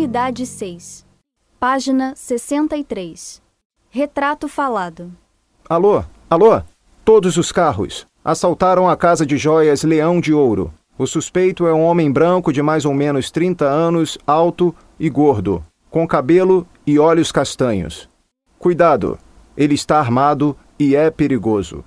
Unidade 6. Página 63. Retrato falado. Alô? Alô? Todos os carros. Assaltaram a casa de joias Leão de Ouro. O suspeito é um homem branco de mais ou menos 30 anos, alto e gordo, com cabelo e olhos castanhos. Cuidado, ele está armado e é perigoso.